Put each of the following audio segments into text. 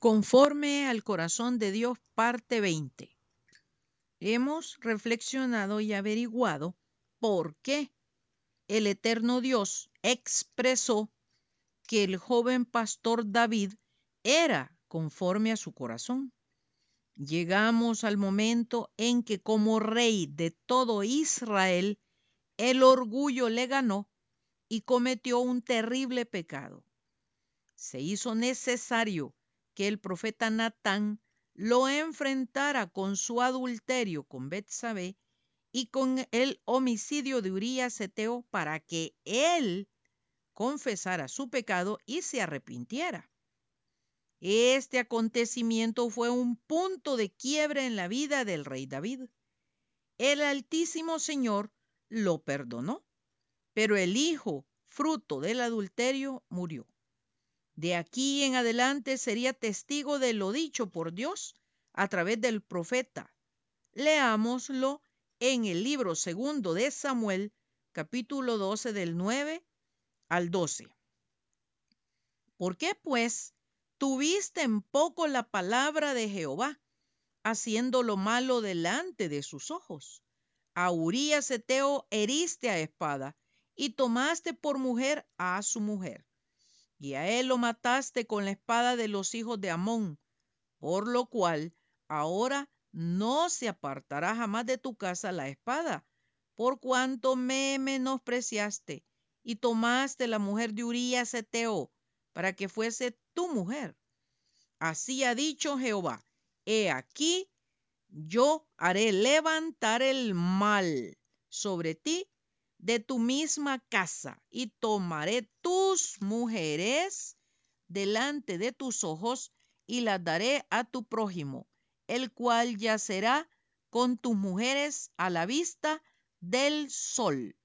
Conforme al corazón de Dios, parte 20. Hemos reflexionado y averiguado por qué el eterno Dios expresó que el joven pastor David era conforme a su corazón. Llegamos al momento en que como rey de todo Israel, el orgullo le ganó y cometió un terrible pecado. Se hizo necesario que el profeta Natán lo enfrentara con su adulterio con Betsabé y con el homicidio de Urías Eteo para que él confesara su pecado y se arrepintiera. Este acontecimiento fue un punto de quiebre en la vida del rey David. El Altísimo Señor lo perdonó, pero el hijo, fruto del adulterio, murió. De aquí en adelante sería testigo de lo dicho por Dios a través del profeta. Leámoslo en el libro segundo de Samuel, capítulo 12 del 9 al 12. ¿Por qué pues tuviste en poco la palabra de Jehová, haciendo lo malo delante de sus ojos? A Urías Eteo heriste a espada y tomaste por mujer a su mujer y a él lo mataste con la espada de los hijos de Amón, por lo cual ahora no se apartará jamás de tu casa la espada, por cuanto me menospreciaste y tomaste la mujer de Urías Eteo para que fuese tu mujer. Así ha dicho Jehová, he aquí, yo haré levantar el mal sobre ti de tu misma casa y tomaré tus mujeres delante de tus ojos y las daré a tu prójimo, el cual yacerá con tus mujeres a la vista del sol.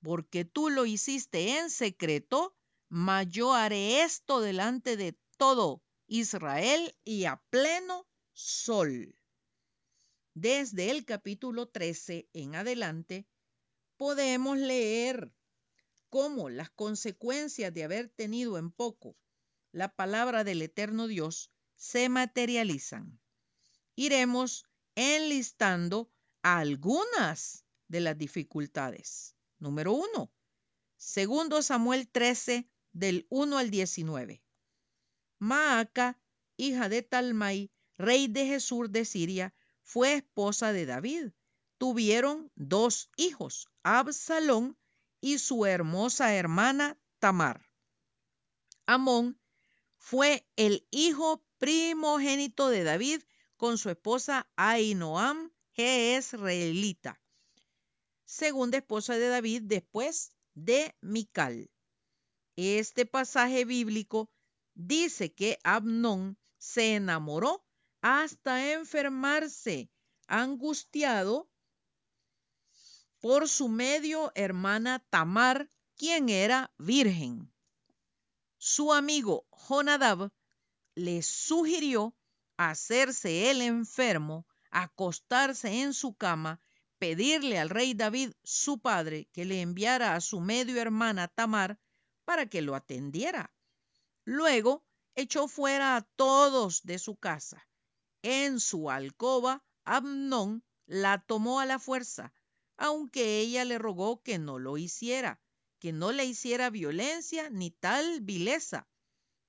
Porque tú lo hiciste en secreto, mas yo haré esto delante de todo Israel y a pleno sol. Desde el capítulo 13 en adelante, podemos leer cómo las consecuencias de haber tenido en poco la palabra del eterno Dios se materializan. Iremos enlistando algunas de las dificultades. Número uno, segundo Samuel 13, del 1 al 19. Maaca, hija de Talmai, rey de Jesús de Siria, fue esposa de David tuvieron dos hijos, Absalón y su hermosa hermana Tamar. Amón fue el hijo primogénito de David con su esposa Ainoam Jezreelita, segunda esposa de David después de Mical. Este pasaje bíblico dice que Abnón se enamoró hasta enfermarse, angustiado por su medio hermana Tamar, quien era virgen. Su amigo Jonadab le sugirió hacerse el enfermo, acostarse en su cama, pedirle al rey David, su padre, que le enviara a su medio hermana Tamar para que lo atendiera. Luego echó fuera a todos de su casa. En su alcoba, Amnón la tomó a la fuerza, aunque ella le rogó que no lo hiciera, que no le hiciera violencia ni tal vileza.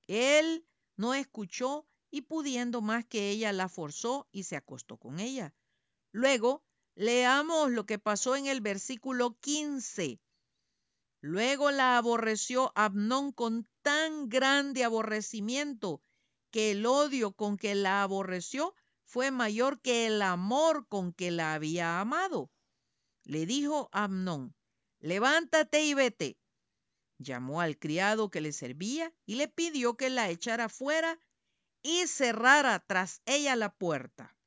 Él no escuchó y pudiendo más que ella la forzó y se acostó con ella. Luego, leamos lo que pasó en el versículo 15. Luego la aborreció Abnón con tan grande aborrecimiento que el odio con que la aborreció fue mayor que el amor con que la había amado le dijo Amnón, levántate y vete. Llamó al criado que le servía y le pidió que la echara fuera y cerrara tras ella la puerta.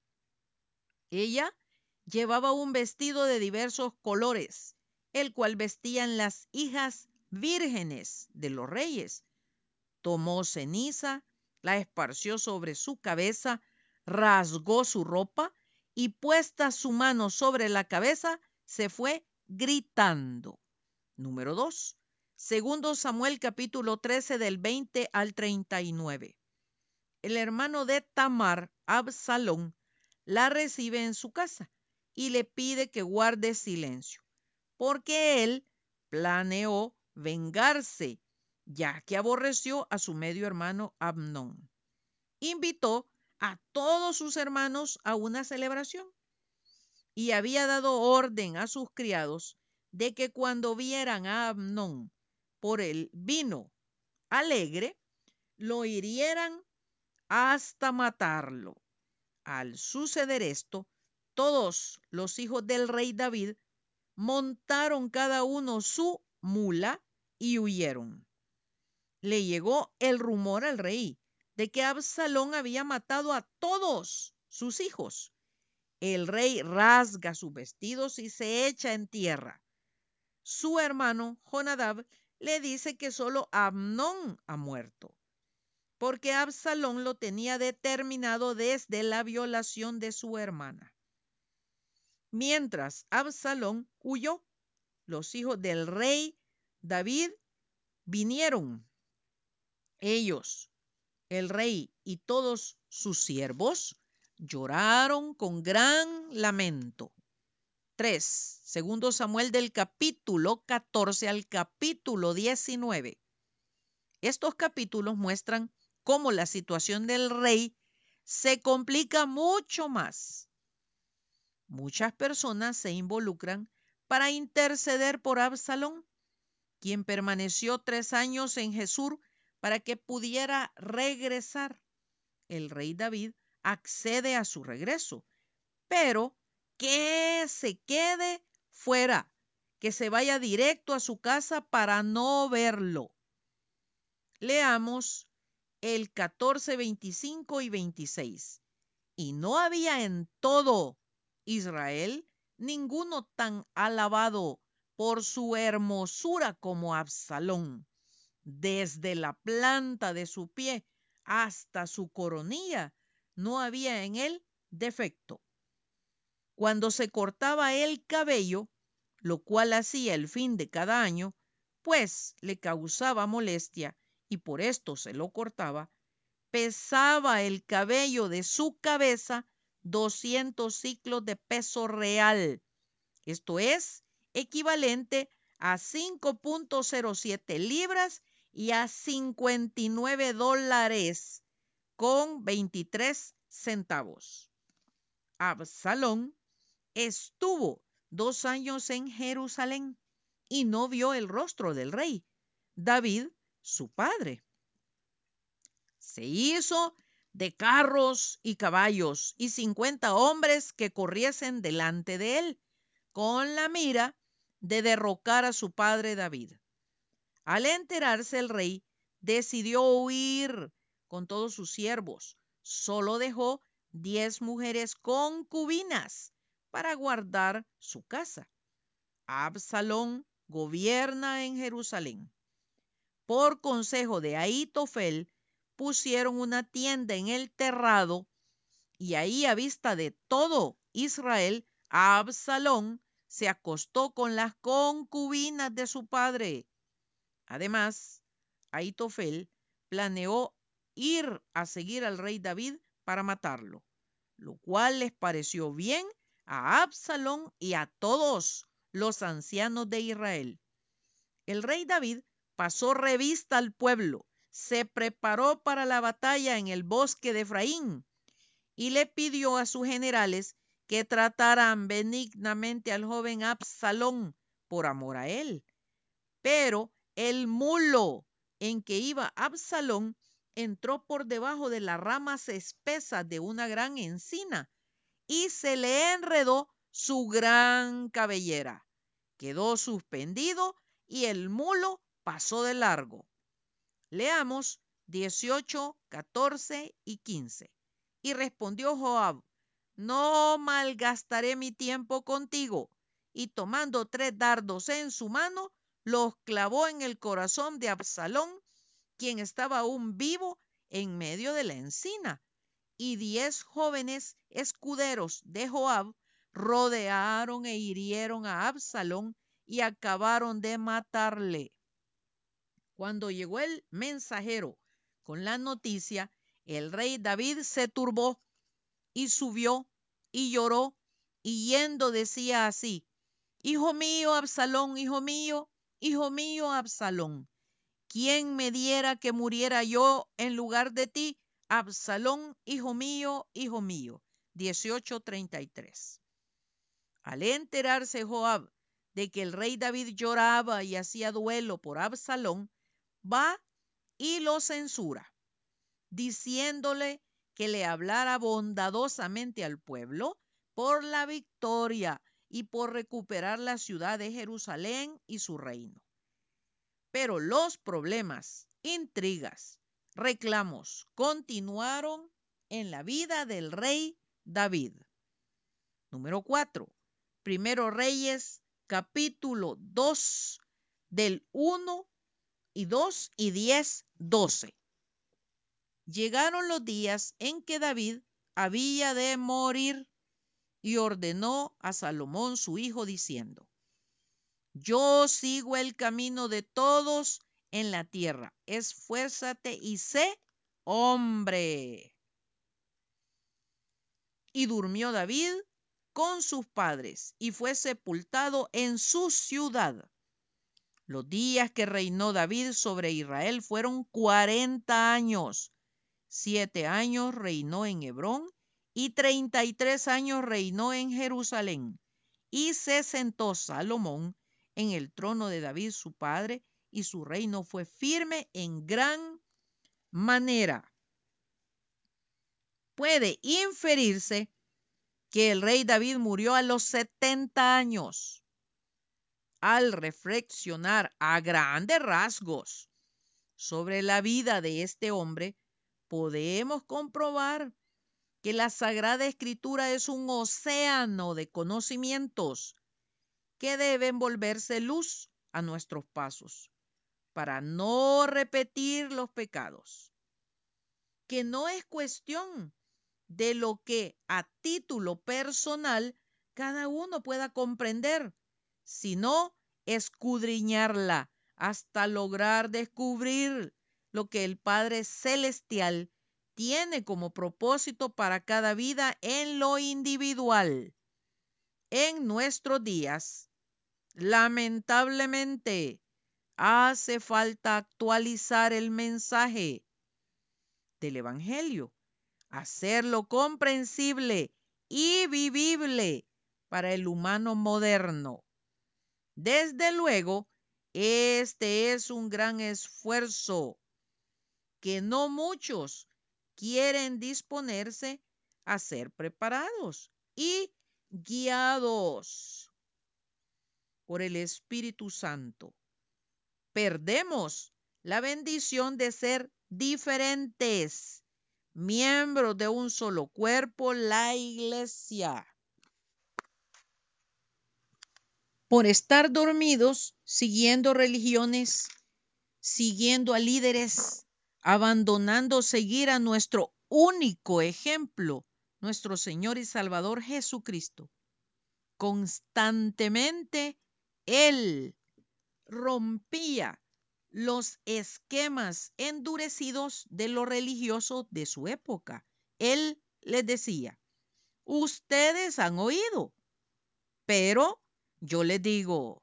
Ella llevaba un vestido de diversos colores, el cual vestían las hijas vírgenes de los reyes. Tomó ceniza, la esparció sobre su cabeza, rasgó su ropa y puesta su mano sobre la cabeza, se fue gritando. Número 2. Segundo Samuel capítulo 13 del 20 al 39. el hermano de Tamar, Absalón, la recibe en su casa y le pide que guarde silencio, porque él planeó vengarse, ya que aborreció a su medio hermano Abnón. Invitó a todos sus hermanos a una celebración y había dado orden a sus criados de que cuando vieran a Abnón por el vino alegre, lo hirieran hasta matarlo. Al suceder esto, todos los hijos del rey David montaron cada uno su mula y huyeron. Le llegó el rumor al rey de que Absalón había matado a todos sus hijos. El rey rasga sus vestidos y se echa en tierra. Su hermano Jonadab le dice que solo Amnón ha muerto, porque Absalón lo tenía determinado desde la violación de su hermana. Mientras Absalón huyó, los hijos del rey David vinieron. Ellos, el rey y todos sus siervos, lloraron con gran lamento. 3. Segundo Samuel del capítulo 14 al capítulo 19. Estos capítulos muestran cómo la situación del rey se complica mucho más Muchas personas se involucran para interceder por Absalón, quien permaneció tres años en Jesús para que pudiera regresar. El rey David accede a su regreso, pero que se quede fuera, que se vaya directo a su casa para no verlo. Leamos el 14, 25 y 26. Y no había en todo Israel, ninguno tan alabado por su hermosura como Absalón. Desde la planta de su pie hasta su coronilla, no había en él defecto. Cuando se cortaba el cabello, lo cual hacía el fin de cada año, pues le causaba molestia y por esto se lo cortaba, pesaba el cabello de su cabeza 200 ciclos de peso real. Esto es equivalente a 5.07 libras y a 59 dólares con 23 centavos. Absalón estuvo dos años en Jerusalén y no vio el rostro del rey, David, su padre. Se hizo de carros y caballos y cincuenta hombres que corriesen delante de él, con la mira de derrocar a su padre David. Al enterarse el rey, decidió huir con todos sus siervos. Solo dejó diez mujeres concubinas para guardar su casa. Absalón gobierna en Jerusalén. Por consejo de Aitofel, pusieron una tienda en el terrado y ahí a vista de todo Israel, Absalón se acostó con las concubinas de su padre. Además, Aitofel planeó ir a seguir al rey David para matarlo, lo cual les pareció bien a Absalón y a todos los ancianos de Israel. El rey David pasó revista al pueblo se preparó para la batalla en el bosque de Efraín y le pidió a sus generales que trataran benignamente al joven Absalón por amor a él. Pero el mulo en que iba Absalón entró por debajo de las ramas espesas de una gran encina y se le enredó su gran cabellera. Quedó suspendido y el mulo pasó de largo. Leamos 18, 14 y 15. Y respondió Joab, no malgastaré mi tiempo contigo. Y tomando tres dardos en su mano, los clavó en el corazón de Absalón, quien estaba aún vivo en medio de la encina. Y diez jóvenes escuderos de Joab rodearon e hirieron a Absalón y acabaron de matarle. Cuando llegó el mensajero con la noticia, el rey David se turbó y subió y lloró y yendo decía así, Hijo mío, Absalón, hijo mío, hijo mío, Absalón, ¿quién me diera que muriera yo en lugar de ti? Absalón, hijo mío, hijo mío. 18:33. Al enterarse Joab de que el rey David lloraba y hacía duelo por Absalón, va y lo censura, diciéndole que le hablara bondadosamente al pueblo por la victoria y por recuperar la ciudad de Jerusalén y su reino. Pero los problemas, intrigas, reclamos continuaron en la vida del rey David. Número 4. Primero Reyes, capítulo 2, del 1 y 2 y 10, 12. Llegaron los días en que David había de morir y ordenó a Salomón su hijo diciendo, Yo sigo el camino de todos en la tierra, esfuérzate y sé hombre. Y durmió David con sus padres y fue sepultado en su ciudad. Los días que reinó David sobre Israel fueron cuarenta años. Siete años reinó en Hebrón y treinta y tres años reinó en Jerusalén. Y se sentó Salomón en el trono de David su padre, y su reino fue firme en gran manera. Puede inferirse que el rey David murió a los setenta años al reflexionar a grandes rasgos sobre la vida de este hombre, podemos comprobar que la Sagrada Escritura es un océano de conocimientos que deben volverse luz a nuestros pasos para no repetir los pecados. Que no es cuestión de lo que a título personal cada uno pueda comprender, sino escudriñarla hasta lograr descubrir lo que el Padre Celestial tiene como propósito para cada vida en lo individual. En nuestros días, lamentablemente, hace falta actualizar el mensaje del Evangelio, hacerlo comprensible y vivible para el humano moderno. Desde luego, este es un gran esfuerzo que no muchos quieren disponerse a ser preparados y guiados por el Espíritu Santo. Perdemos la bendición de ser diferentes, miembros de un solo cuerpo, la iglesia. por estar dormidos siguiendo religiones, siguiendo a líderes, abandonando seguir a nuestro único ejemplo, nuestro Señor y Salvador Jesucristo. Constantemente Él rompía los esquemas endurecidos de lo religioso de su época. Él les decía, ustedes han oído, pero yo les digo,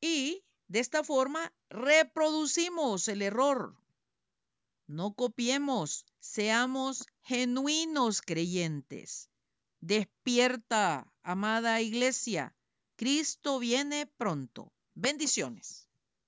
y de esta forma reproducimos el error. No copiemos, seamos genuinos creyentes. Despierta, amada iglesia. Cristo viene pronto. Bendiciones.